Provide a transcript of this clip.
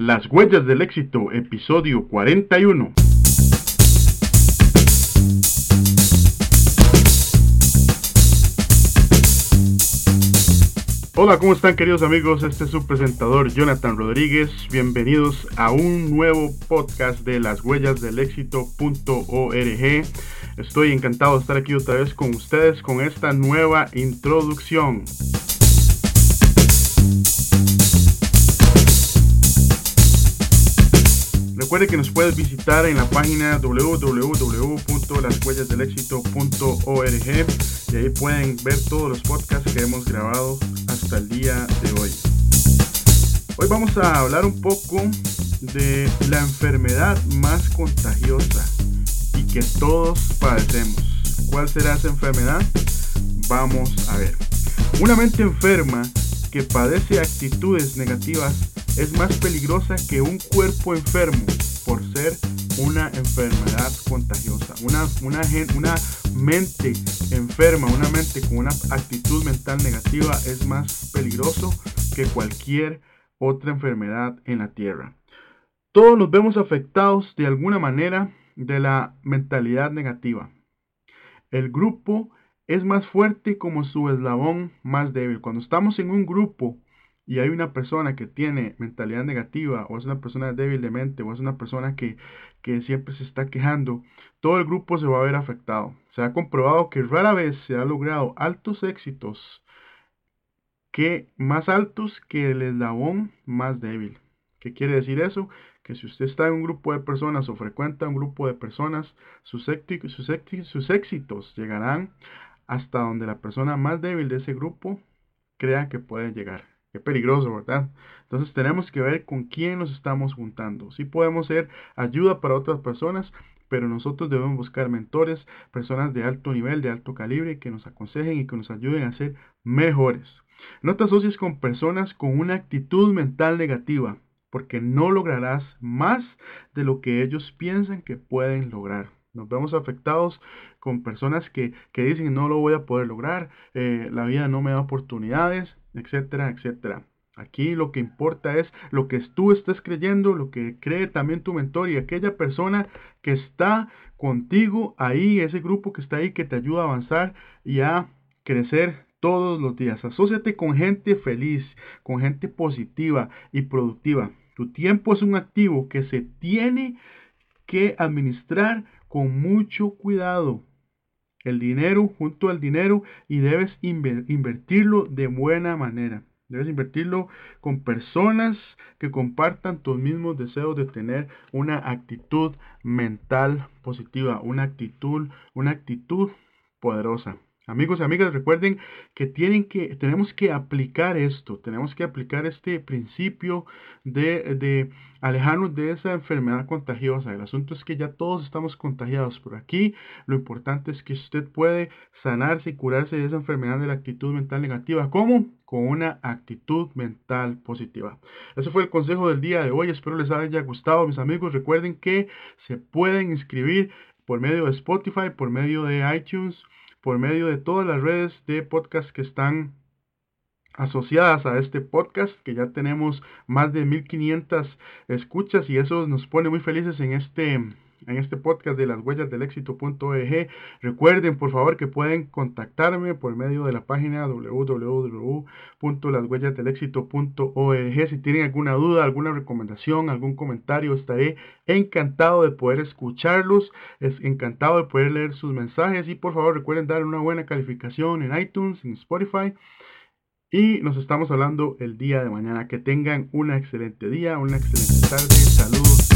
Las huellas del éxito, episodio 41. Hola, ¿cómo están queridos amigos? Este es su presentador Jonathan Rodríguez. Bienvenidos a un nuevo podcast de las huellas del éxito.org. Estoy encantado de estar aquí otra vez con ustedes con esta nueva introducción. Recuerde que nos puedes visitar en la página www.lashuellasdelexito.org y ahí pueden ver todos los podcasts que hemos grabado hasta el día de hoy. Hoy vamos a hablar un poco de la enfermedad más contagiosa y que todos padecemos. ¿Cuál será esa enfermedad? Vamos a ver. Una mente enferma que padece actitudes negativas es más peligrosa que un cuerpo enfermo por ser una enfermedad contagiosa. Una, una, mente enferma, una mente con una actitud mental negativa es más peligroso que cualquier otra enfermedad en la tierra. Todos nos vemos afectados de alguna manera de la mentalidad negativa. El grupo es más fuerte como su eslabón más débil. Cuando estamos en un grupo y hay una persona que tiene mentalidad negativa o es una persona débil de mente o es una persona que, que siempre se está quejando, todo el grupo se va a ver afectado. Se ha comprobado que rara vez se ha logrado altos éxitos que más altos que el eslabón más débil. ¿Qué quiere decir eso? Que si usted está en un grupo de personas o frecuenta un grupo de personas, sus, éxitos llegarán hasta donde la persona más débil de ese grupo crea que puede llegar. Qué peligroso, ¿verdad? Entonces tenemos que ver con quién nos estamos juntando. Sí podemos ser ayuda para otras personas, pero nosotros debemos buscar mentores, personas de alto nivel, de alto calibre, que nos aconsejen y que nos ayuden a ser mejores. No te asocies con personas con una actitud mental negativa, porque no lograrás más de lo que ellos piensan que pueden lograr. Nos vemos afectados con personas que, dicen no lo voy a poder lograr, eh, la vida no me da oportunidades, etcétera, etcétera. Aquí lo que importa es lo que tú estás creyendo, lo que cree también tu mentor y aquella persona que está contigo ahí, ese grupo que está ahí que te ayuda a avanzar y a crecer todos los días. Asociate con gente feliz, con gente positiva y productiva. Tu tiempo es un activo que se tiene que administrar con mucho cuidado el dinero junto al dinero y debes invertirlo de buena manera. Debes invertirlo con personas que compartan tus mismos deseos de tener una actitud mental positiva, una actitud, una actitud poderosa. Amigos y amigas, recuerden que, tienen que tenemos que aplicar esto, tenemos que aplicar este principio de, de, alejarnos de esa enfermedad contagiosa. El asunto es que ya todos estamos contagiados por aquí. Lo importante es que usted puede sanarse y curarse de esa enfermedad de la actitud mental negativa. ¿Cómo? Con una actitud mental positiva. Ese fue el consejo del día de hoy. Espero les haya gustado, mis amigos. Recuerden que se pueden inscribir por medio de Spotify, por medio de iTunes por medio de todas las redes de podcast que están asociadas a este podcast, que ya tenemos más de 1500 escuchas y eso nos pone muy felices en este en este podcast de las huellas del éxito.org. Recuerden por favor que pueden contactarme por medio de la página www.lashuellasdelexito.org. Si tienen alguna duda, alguna recomendación, algún comentario, estaré encantado de poder escucharlos, es encantado de poder leer sus mensajes y por favor recuerden dar una buena calificación en iTunes, en Spotify. Y nos estamos hablando el día de mañana. Que tengan un excelente día, una excelente tarde. Saludos.